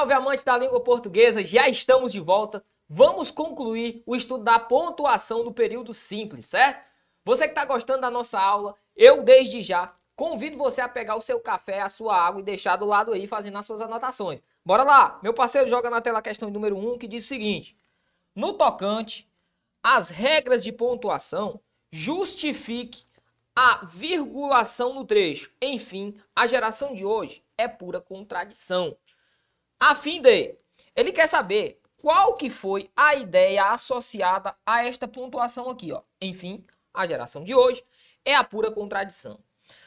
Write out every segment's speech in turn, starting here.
salve, amante da língua portuguesa! Já estamos de volta. Vamos concluir o estudo da pontuação do período simples, certo? Você que está gostando da nossa aula, eu desde já convido você a pegar o seu café, a sua água e deixar do lado aí fazendo as suas anotações. Bora lá! Meu parceiro joga na tela a questão número 1 um, que diz o seguinte: No tocante às regras de pontuação, justifique a virgulação no trecho. Enfim, a geração de hoje é pura contradição. A fim de, ele quer saber qual que foi a ideia associada a esta pontuação aqui, ó. Enfim, a geração de hoje é a pura contradição.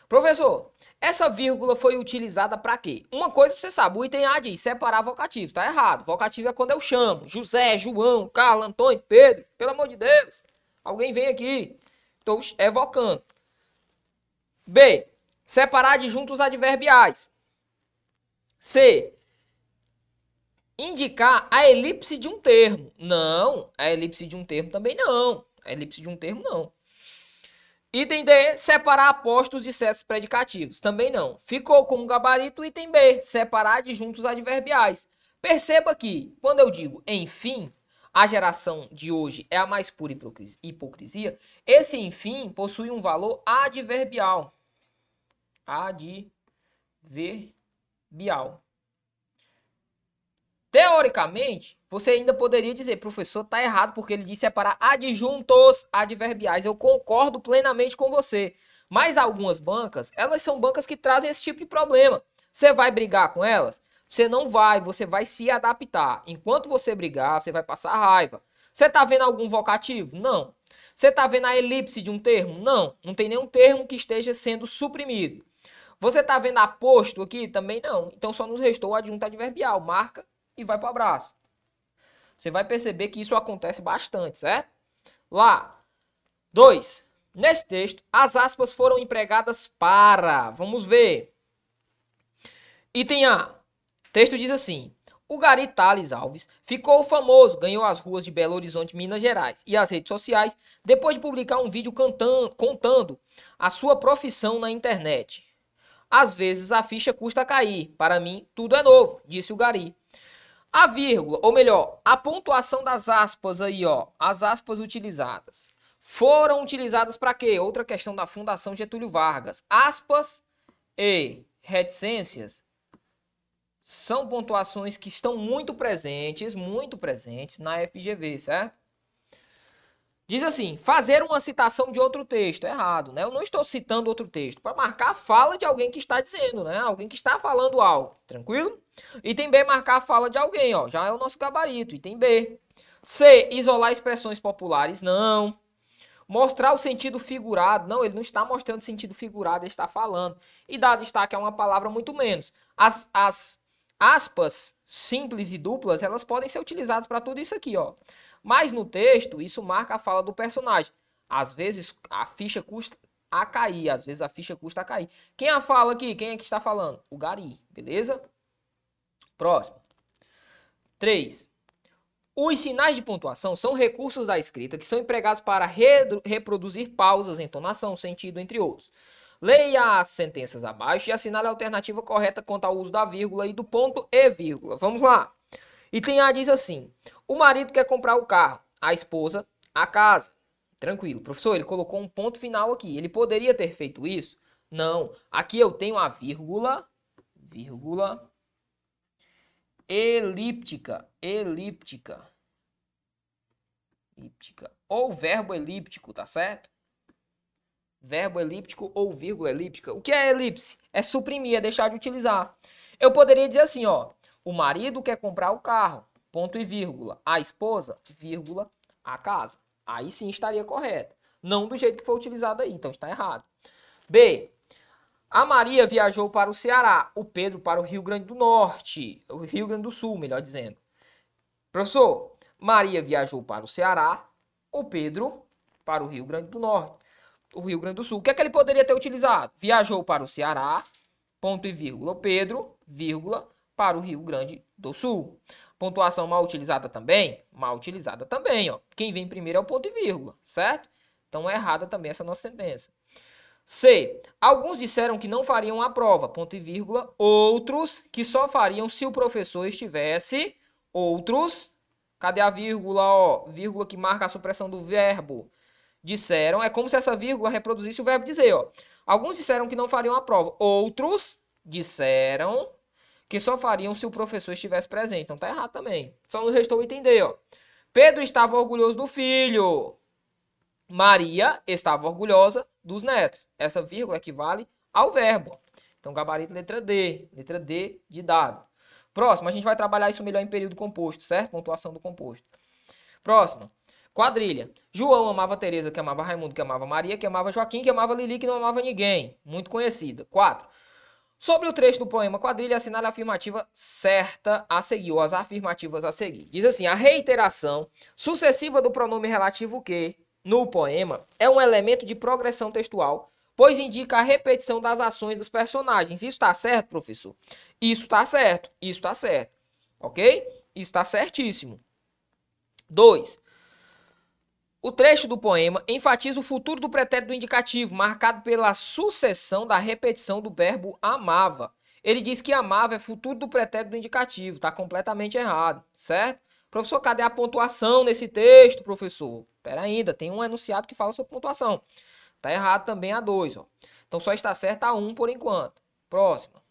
Professor, essa vírgula foi utilizada para quê? Uma coisa você sabe, o item A diz separar vocativos, tá errado. Vocativo é quando eu chamo José, João, Carlos, Antônio, Pedro, pelo amor de Deus. Alguém vem aqui. Estou evocando. B. Separar adjuntos adverbiais. C indicar a elipse de um termo. Não, a elipse de um termo também não. A elipse de um termo não. Item D, separar apostos de certos predicativos. Também não. Ficou como gabarito item B, separar adjuntos adverbiais. Perceba que, quando eu digo enfim, a geração de hoje é a mais pura hipocrisia, esse enfim possui um valor adverbial. Adverbial. Teoricamente, você ainda poderia dizer, professor, tá errado porque ele disse separar adjuntos adverbiais. Eu concordo plenamente com você. Mas algumas bancas, elas são bancas que trazem esse tipo de problema. Você vai brigar com elas? Você não vai, você vai se adaptar. Enquanto você brigar, você vai passar raiva. Você tá vendo algum vocativo? Não. Você tá vendo a elipse de um termo? Não. Não tem nenhum termo que esteja sendo suprimido. Você tá vendo aposto aqui? Também não. Então só nos restou o adjunto adverbial. Marca e vai para o abraço. Você vai perceber que isso acontece bastante, certo? Lá. 2. Nesse texto, as aspas foram empregadas para. Vamos ver. Item A. Texto diz assim: O Gari Thales Alves ficou famoso, ganhou as ruas de Belo Horizonte, Minas Gerais e as redes sociais depois de publicar um vídeo cantando, contando a sua profissão na internet. Às vezes a ficha custa cair. Para mim, tudo é novo, disse o Gari. A vírgula, ou melhor, a pontuação das aspas aí, ó, as aspas utilizadas, foram utilizadas para quê? Outra questão da Fundação Getúlio Vargas. Aspas e reticências são pontuações que estão muito presentes, muito presentes na FGV, certo? Diz assim, fazer uma citação de outro texto. Errado, né? Eu não estou citando outro texto. Para marcar a fala de alguém que está dizendo, né? Alguém que está falando algo. Tranquilo? Item B, marcar a fala de alguém, ó. Já é o nosso gabarito. Item B. C, isolar expressões populares. Não. Mostrar o sentido figurado. Não, ele não está mostrando sentido figurado, ele está falando. E dar destaque a uma palavra muito menos. As, as aspas simples e duplas, elas podem ser utilizadas para tudo isso aqui, ó. Mas no texto, isso marca a fala do personagem. Às vezes a ficha custa a cair, às vezes a ficha custa a cair. Quem a fala aqui? Quem é que está falando? O Gari, beleza? Próximo. 3. Os sinais de pontuação são recursos da escrita que são empregados para re reproduzir pausas, entonação, sentido, entre outros. Leia as sentenças abaixo e assinale a alternativa correta quanto ao uso da vírgula e do ponto e vírgula. Vamos lá. Item A diz assim: o marido quer comprar o carro, a esposa a casa. Tranquilo. Professor, ele colocou um ponto final aqui. Ele poderia ter feito isso? Não. Aqui eu tenho a vírgula, vírgula, elíptica, elíptica, elíptica, ou verbo elíptico, tá certo? Verbo elíptico ou vírgula elíptica. O que é elipse? É suprimir, é deixar de utilizar. Eu poderia dizer assim, ó. O marido quer comprar o carro, ponto e vírgula. A esposa, vírgula, a casa. Aí sim estaria correto. Não do jeito que foi utilizado aí, então está errado. B. A Maria viajou para o Ceará, o Pedro para o Rio Grande do Norte, o Rio Grande do Sul, melhor dizendo. Professor, Maria viajou para o Ceará, o Pedro para o Rio Grande do Norte, o Rio Grande do Sul. O que é que ele poderia ter utilizado? Viajou para o Ceará, ponto e vírgula, Pedro, vírgula, para o Rio Grande do Sul. Pontuação mal utilizada também? Mal utilizada também, ó. Quem vem primeiro é o ponto e vírgula, certo? Então é errada também essa nossa sentença. C. Alguns disseram que não fariam a prova, ponto e vírgula. Outros que só fariam se o professor estivesse. Outros. Cadê a vírgula, ó? Vírgula que marca a supressão do verbo. Disseram. É como se essa vírgula reproduzisse o verbo dizer, ó. Alguns disseram que não fariam a prova. Outros disseram que só fariam se o professor estivesse presente. Então tá errado também. Só nos restou entender, ó. Pedro estava orgulhoso do filho. Maria estava orgulhosa dos netos. Essa vírgula equivale ao verbo. Então, gabarito letra D. Letra D de dado. Próximo, a gente vai trabalhar isso melhor em período composto, certo? Pontuação do composto. Próximo. Quadrilha. João amava Teresa, que amava Raimundo, que amava Maria, que amava Joaquim, que amava Lili, que não amava ninguém. Muito conhecida. 4. Sobre o trecho do poema Quadrilha, assinale a afirmativa certa a seguir, ou as afirmativas a seguir. Diz assim: a reiteração sucessiva do pronome relativo que, no poema, é um elemento de progressão textual, pois indica a repetição das ações dos personagens. Isso está certo, professor? Isso está certo, isso está certo. Ok? Isso está certíssimo. 2. O trecho do poema enfatiza o futuro do pretérito indicativo, marcado pela sucessão da repetição do verbo amava. Ele diz que amava é futuro do pretérito indicativo, está completamente errado, certo? Professor, cadê a pontuação nesse texto, professor? Espera ainda, tem um enunciado que fala sobre pontuação. Está errado também a 2, ó. Então só está certa a 1 um por enquanto. Próxima.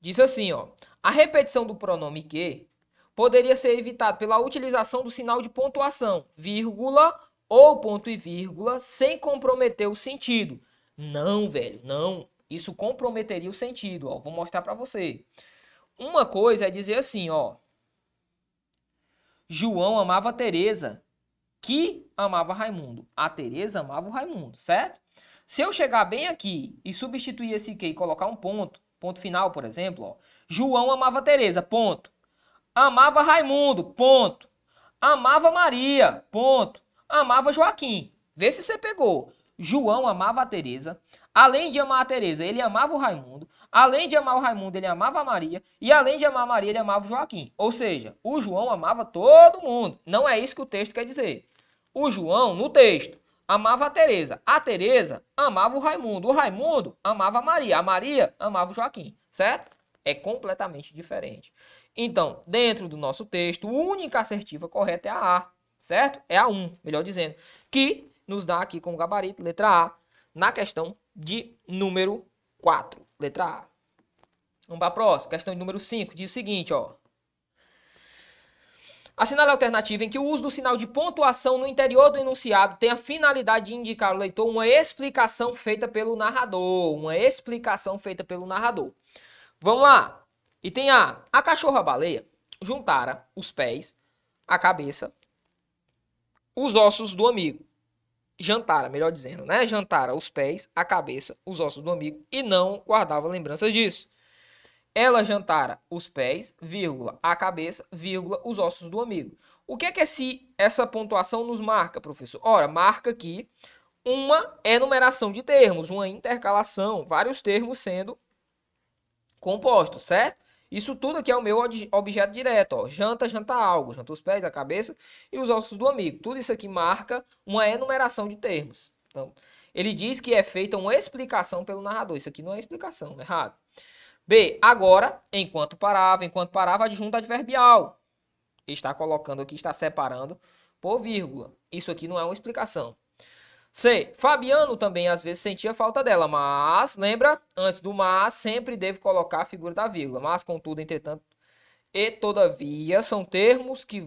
Diz assim, ó. A repetição do pronome que poderia ser evitado pela utilização do sinal de pontuação, vírgula ou ponto e vírgula, sem comprometer o sentido. Não, velho, não. Isso comprometeria o sentido, ó. Vou mostrar para você. Uma coisa é dizer assim, ó. João amava Teresa, que amava Raimundo. A Teresa amava o Raimundo, certo? Se eu chegar bem aqui e substituir esse que e colocar um ponto, ponto final, por exemplo, ó. João amava Teresa, ponto. Amava Raimundo, ponto. Amava Maria, ponto. Amava Joaquim. Vê se você pegou. João amava a Teresa. Além de amar a Teresa, ele amava o Raimundo. Além de amar o Raimundo, ele amava a Maria. E além de amar a Maria, ele amava o Joaquim. Ou seja, o João amava todo mundo. Não é isso que o texto quer dizer. O João, no texto, amava a Teresa. A Teresa amava o Raimundo. O Raimundo amava a Maria. A Maria amava o Joaquim. Certo? É completamente diferente. Então, dentro do nosso texto, a única assertiva correta é a A, certo? É a 1, melhor dizendo, que nos dá aqui como gabarito, letra A, na questão de número 4, letra A. Vamos para a próxima, questão número 5, diz o seguinte, ó. Assinale a alternativa em que o uso do sinal de pontuação no interior do enunciado tem a finalidade de indicar ao leitor uma explicação feita pelo narrador. Uma explicação feita pelo narrador. Vamos lá. E tem a, a cachorra-baleia juntara os pés, a cabeça, os ossos do amigo. Jantara, melhor dizendo, né? Jantara os pés, a cabeça, os ossos do amigo e não guardava lembranças disso. Ela jantara os pés, vírgula, a cabeça, vírgula, os ossos do amigo. O que é que esse, essa pontuação nos marca, professor? Ora, marca aqui uma enumeração de termos, uma intercalação, vários termos sendo compostos, certo? Isso tudo aqui é o meu objeto direto, ó. Janta, janta algo, janta os pés, a cabeça e os ossos do amigo. Tudo isso aqui marca uma enumeração de termos. Então, ele diz que é feita uma explicação pelo narrador. Isso aqui não é explicação, errado. B. Agora, enquanto parava, enquanto parava, adjunto adverbial. Está colocando aqui, está separando por vírgula. Isso aqui não é uma explicação. C. Fabiano também às vezes sentia falta dela, mas, lembra? Antes do mas, sempre deve colocar a figura da vírgula. Mas, contudo, entretanto e todavia são termos que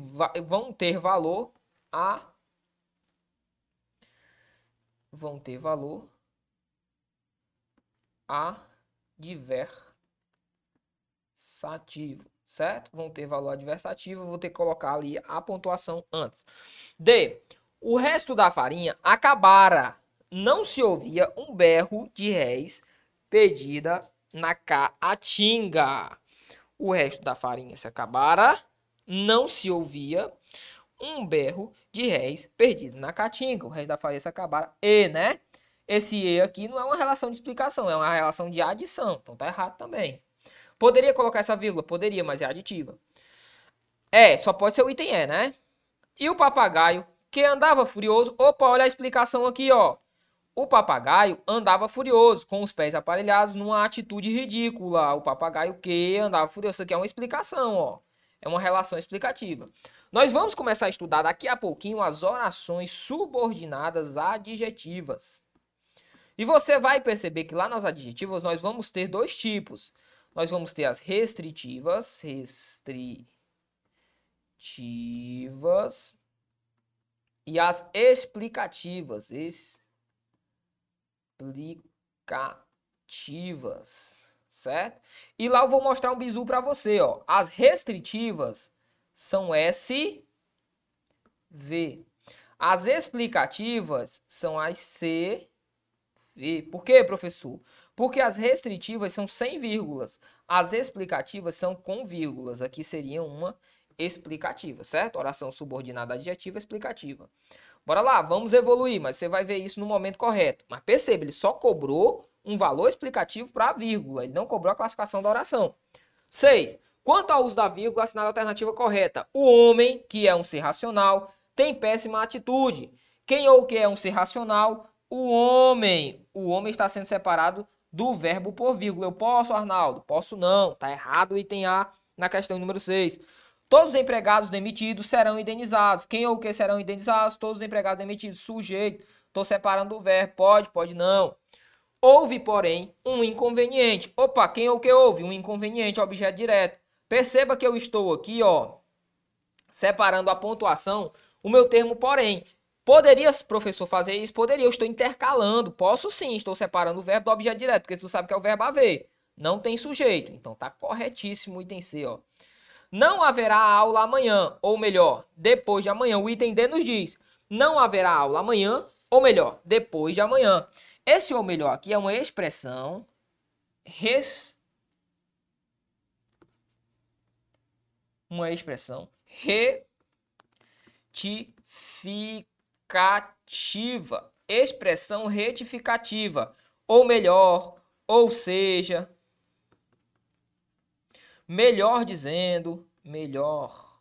vão ter valor a. Vão ter valor adversativo, certo? Vão ter valor adversativo, vou ter que colocar ali a pontuação antes. D. O resto da farinha acabara. Não se ouvia um berro de réis pedida na caatinga. O resto da farinha se acabara. Não se ouvia um berro de réis perdido na caatinga. O resto da farinha se acabara. E, né? Esse E aqui não é uma relação de explicação, é uma relação de adição. Então tá errado também. Poderia colocar essa vírgula? Poderia, mas é aditiva. É, só pode ser o item E, né? E o papagaio que andava furioso. Opa, olha a explicação aqui, ó. O papagaio andava furioso, com os pés aparelhados numa atitude ridícula. O papagaio que andava furioso. Isso aqui é uma explicação, ó. É uma relação explicativa. Nós vamos começar a estudar daqui a pouquinho as orações subordinadas adjetivas. E você vai perceber que lá nas adjetivas nós vamos ter dois tipos. Nós vamos ter as restritivas, restritivas e as explicativas, explicativas, certo? E lá eu vou mostrar um bizu para você, ó. As restritivas são S, V. As explicativas são as C, V. Por quê, professor? Porque as restritivas são sem vírgulas, as explicativas são com vírgulas. Aqui seria uma explicativa, certo? Oração subordinada adjetiva explicativa. Bora lá, vamos evoluir, mas você vai ver isso no momento correto. Mas perceba, ele só cobrou um valor explicativo para a vírgula, ele não cobrou a classificação da oração. 6. Quanto ao uso da vírgula, assinada a alternativa correta. O homem, que é um ser racional, tem péssima atitude. Quem ou que é um ser racional? O homem. O homem está sendo separado do verbo por vírgula. Eu posso, Arnaldo? Posso não. Está errado o item A na questão número 6. Todos os empregados demitidos serão indenizados. Quem ou que serão indenizados? Todos os empregados demitidos. Sujeito. Estou separando o verbo. Pode, pode não. Houve, porém, um inconveniente. Opa, quem ou que houve? Um inconveniente, objeto direto. Perceba que eu estou aqui, ó, separando a pontuação, o meu termo porém. Poderia, professor, fazer isso? Poderia, eu estou intercalando. Posso sim, estou separando o verbo do objeto direto, porque você sabe que é o verbo haver. Não tem sujeito. Então tá corretíssimo o item C, ó. Não haverá aula amanhã, ou melhor, depois de amanhã. O item D nos diz: não haverá aula amanhã, ou melhor, depois de amanhã. Esse ou melhor aqui é uma expressão res... uma expressão retificativa. Expressão retificativa. Ou melhor, ou seja, melhor dizendo, melhor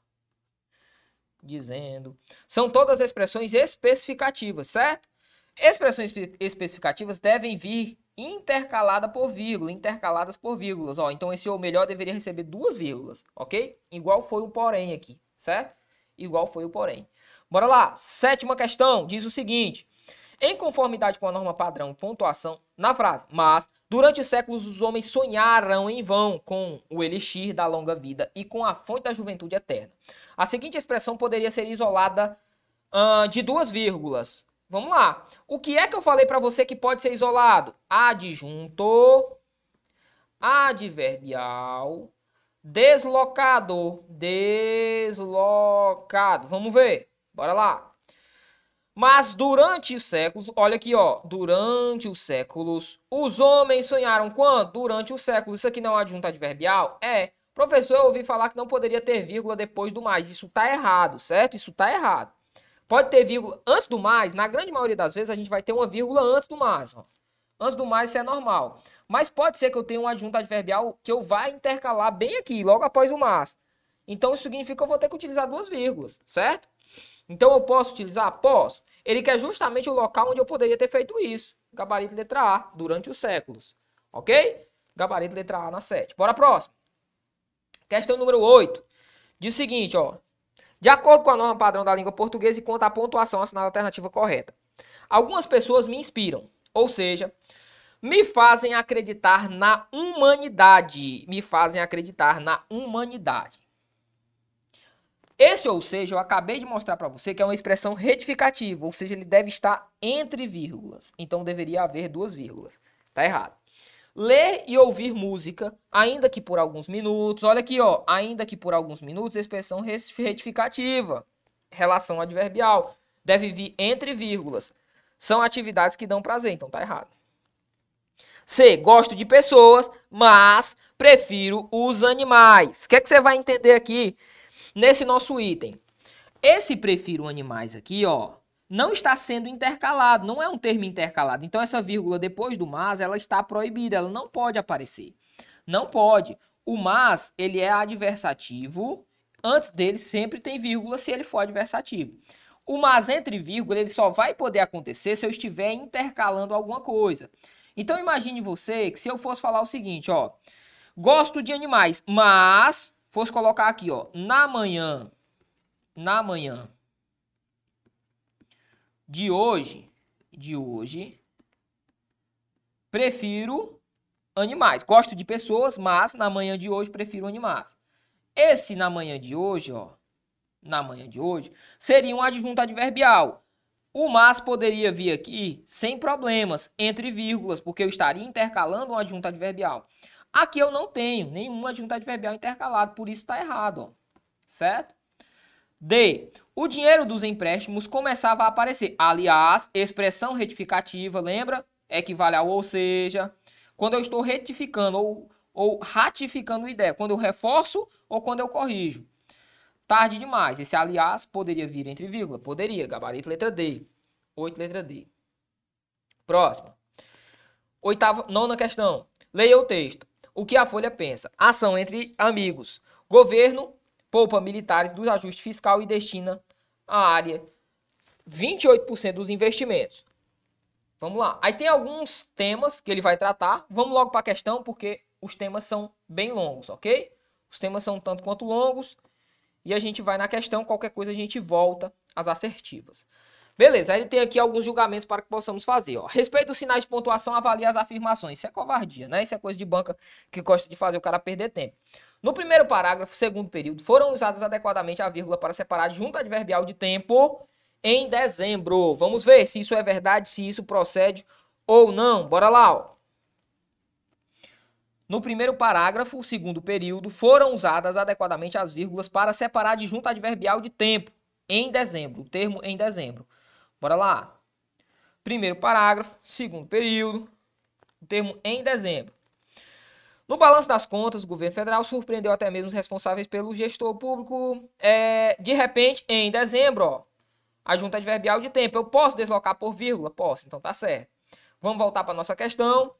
dizendo. São todas expressões especificativas, certo? Expressões especificativas devem vir intercalada por vírgula, intercaladas por vírgulas. Ó, então esse ou melhor deveria receber duas vírgulas, ok? Igual foi o porém aqui, certo? Igual foi o porém. Bora lá, sétima questão, diz o seguinte. Em conformidade com a norma padrão pontuação na frase, mas durante os séculos os homens sonharam em vão com o elixir da longa vida e com a fonte da juventude eterna. A seguinte expressão poderia ser isolada uh, de duas vírgulas. Vamos lá. O que é que eu falei para você que pode ser isolado? Adjunto, adverbial, deslocado, deslocado. Vamos ver. Bora lá. Mas durante os séculos, olha aqui, ó, durante os séculos, os homens sonharam quando? Durante os séculos. Isso aqui não é adjunto adverbial? É. Professor, eu ouvi falar que não poderia ter vírgula depois do mais. Isso tá errado, certo? Isso tá errado. Pode ter vírgula antes do mais, na grande maioria das vezes a gente vai ter uma vírgula antes do mais, ó. Antes do mais isso é normal. Mas pode ser que eu tenha um adjunto adverbial que eu vá intercalar bem aqui, logo após o mas. Então isso significa que eu vou ter que utilizar duas vírgulas, certo? Então eu posso utilizar? Posso. Ele quer justamente o local onde eu poderia ter feito isso. Gabarito letra A, durante os séculos. Ok? Gabarito letra A na 7. Bora próximo. Questão número 8. Diz o seguinte, ó. De acordo com a norma padrão da língua portuguesa e quanto à pontuação assinada alternativa correta. Algumas pessoas me inspiram, ou seja, me fazem acreditar na humanidade. Me fazem acreditar na humanidade. Esse ou seja, eu acabei de mostrar para você que é uma expressão retificativa, ou seja, ele deve estar entre vírgulas. Então deveria haver duas vírgulas. Tá errado. Ler e ouvir música, ainda que por alguns minutos. Olha aqui, ó, ainda que por alguns minutos, expressão retificativa, relação adverbial, deve vir entre vírgulas. São atividades que dão prazer, então tá errado. C. Gosto de pessoas, mas prefiro os animais. O que, é que você vai entender aqui? Nesse nosso item. Esse prefiro animais aqui, ó, não está sendo intercalado, não é um termo intercalado. Então essa vírgula depois do mas, ela está proibida, ela não pode aparecer. Não pode. O mas, ele é adversativo, antes dele sempre tem vírgula se ele for adversativo. O mas entre vírgula, ele só vai poder acontecer se eu estiver intercalando alguma coisa. Então imagine você que se eu fosse falar o seguinte, ó, gosto de animais, mas fosse colocar aqui, ó, na manhã, na manhã de hoje, de hoje, prefiro animais. Gosto de pessoas, mas na manhã de hoje prefiro animais. Esse na manhã de hoje, ó, na manhã de hoje, seria um adjunto adverbial. O mas poderia vir aqui sem problemas, entre vírgulas, porque eu estaria intercalando um adjunto adverbial. Aqui eu não tenho nenhum adjunto adverbial intercalado, por isso está errado, ó. certo? D. O dinheiro dos empréstimos começava a aparecer. Aliás, expressão retificativa, lembra? Equivale ao ou seja. Quando eu estou retificando ou, ou ratificando ideia, quando eu reforço ou quando eu corrijo. Tarde demais. Esse aliás poderia vir entre vírgula? Poderia. Gabarito letra D. 8 letra D. Próximo. Oitava, nona questão. Leia o texto. O que a Folha pensa? Ação entre amigos. Governo poupa militares do ajuste fiscal e destina à área 28% dos investimentos. Vamos lá. Aí tem alguns temas que ele vai tratar. Vamos logo para a questão, porque os temas são bem longos, ok? Os temas são tanto quanto longos. E a gente vai na questão, qualquer coisa a gente volta às assertivas. Beleza, aí ele tem aqui alguns julgamentos para que possamos fazer. Ó. Respeito dos sinais de pontuação, avalie as afirmações. Isso é covardia, né? Isso é coisa de banca que gosta de fazer o cara perder tempo. No primeiro parágrafo, segundo período, foram usadas adequadamente a vírgula para separar junta adverbial de tempo em dezembro. Vamos ver se isso é verdade, se isso procede ou não. Bora lá. Ó. No primeiro parágrafo, segundo período, foram usadas adequadamente as vírgulas para separar de junta adverbial de tempo em dezembro. O termo em dezembro. Bora lá. Primeiro parágrafo, segundo período, o termo em dezembro. No balanço das contas, o governo federal surpreendeu até mesmo os responsáveis pelo gestor público. É, de repente, em dezembro, ó, a junta adverbial de tempo. Eu posso deslocar por vírgula? Posso, então tá certo. Vamos voltar para nossa questão.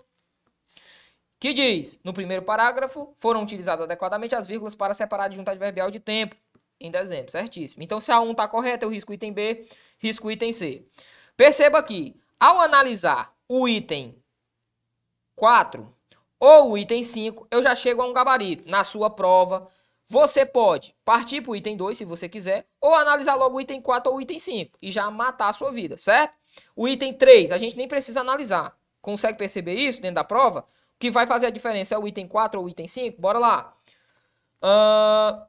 Que diz, no primeiro parágrafo, foram utilizadas adequadamente as vírgulas para separar a junta adverbial de tempo em dezembro, certíssimo. Então, se a 1 está correta, eu risco o item B, risco o item C. Perceba que, ao analisar o item 4 ou o item 5, eu já chego a um gabarito. Na sua prova, você pode partir para o item 2, se você quiser, ou analisar logo o item 4 ou o item 5 e já matar a sua vida, certo? O item 3, a gente nem precisa analisar. Consegue perceber isso dentro da prova? O que vai fazer a diferença é o item 4 ou o item 5? Bora lá. Uh,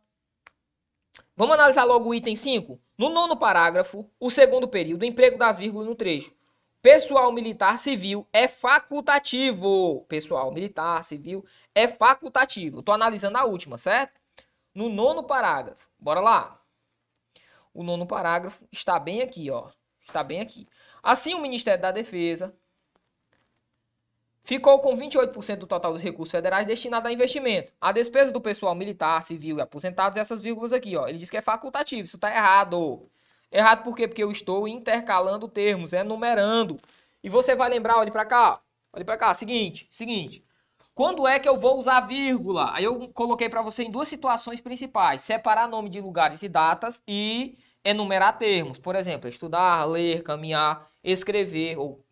vamos analisar logo o item 5? No nono parágrafo, o segundo período, emprego das vírgulas no trecho. Pessoal militar civil é facultativo. Pessoal militar civil é facultativo. Estou analisando a última, certo? No nono parágrafo. Bora lá. O nono parágrafo está bem aqui, ó. Está bem aqui. Assim, o Ministério da Defesa ficou com 28% do total dos recursos federais destinados a investimento. A despesa do pessoal militar, civil e aposentados, essas vírgulas aqui, ó. Ele diz que é facultativo. Isso está errado. Errado por quê? Porque eu estou intercalando termos, é numerando. E você vai lembrar, olhe para cá, olhe para cá, seguinte, seguinte. Quando é que eu vou usar vírgula? Aí eu coloquei para você em duas situações principais: separar nome de lugares e datas e enumerar termos. Por exemplo, estudar, ler, caminhar, escrever ou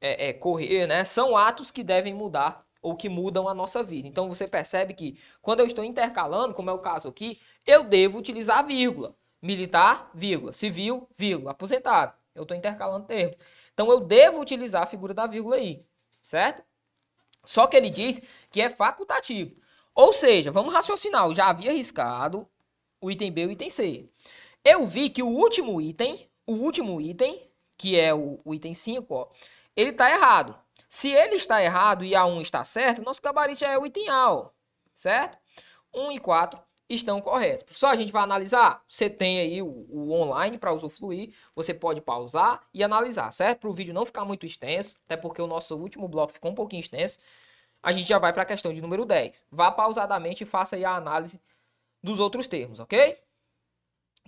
é, é, correr, né? São atos que devem mudar ou que mudam a nossa vida. Então você percebe que quando eu estou intercalando, como é o caso aqui, eu devo utilizar vírgula militar, vírgula, civil, vírgula, aposentado. Eu estou intercalando termos. Então eu devo utilizar a figura da vírgula aí, certo? Só que ele diz que é facultativo. Ou seja, vamos raciocinar, eu já havia arriscado o item B e o item C. Eu vi que o último item, o último item, que é o, o item 5, ó, ele está errado. Se ele está errado e a 1 está certo, nosso gabarito já é o item A, ó, certo? 1 e 4 estão corretos. Só a gente vai analisar. Você tem aí o, o online para usufruir. Você pode pausar e analisar, certo? Para o vídeo não ficar muito extenso, até porque o nosso último bloco ficou um pouquinho extenso. A gente já vai para a questão de número 10. Vá pausadamente e faça aí a análise dos outros termos, ok?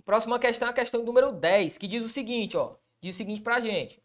Próxima questão é a questão número 10, que diz o seguinte, ó. Diz o seguinte para a gente.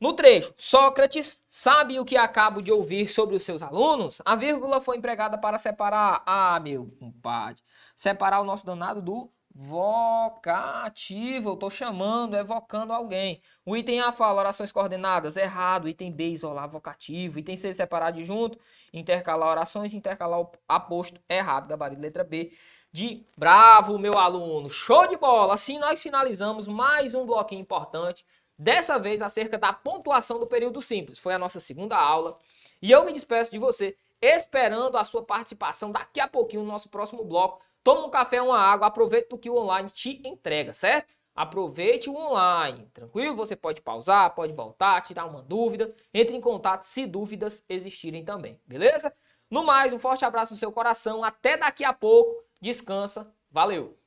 No trecho, Sócrates sabe o que acabo de ouvir sobre os seus alunos? A vírgula foi empregada para separar, ah, meu compadre, separar o nosso danado do vocativo. Eu tô chamando, evocando alguém. O item A fala orações coordenadas, errado. Item B, isolar vocativo. Item C, separar de junto. Intercalar orações, intercalar aposto, errado. Gabarito, letra B. De bravo, meu aluno. Show de bola. Assim nós finalizamos mais um bloquinho importante. Dessa vez acerca da pontuação do período simples. Foi a nossa segunda aula. E eu me despeço de você esperando a sua participação daqui a pouquinho no nosso próximo bloco. Toma um café, uma água, aproveita o que o online te entrega, certo? Aproveite o online, tranquilo? Você pode pausar, pode voltar, tirar uma dúvida, entre em contato se dúvidas existirem também, beleza? No mais, um forte abraço no seu coração, até daqui a pouco, descansa, valeu!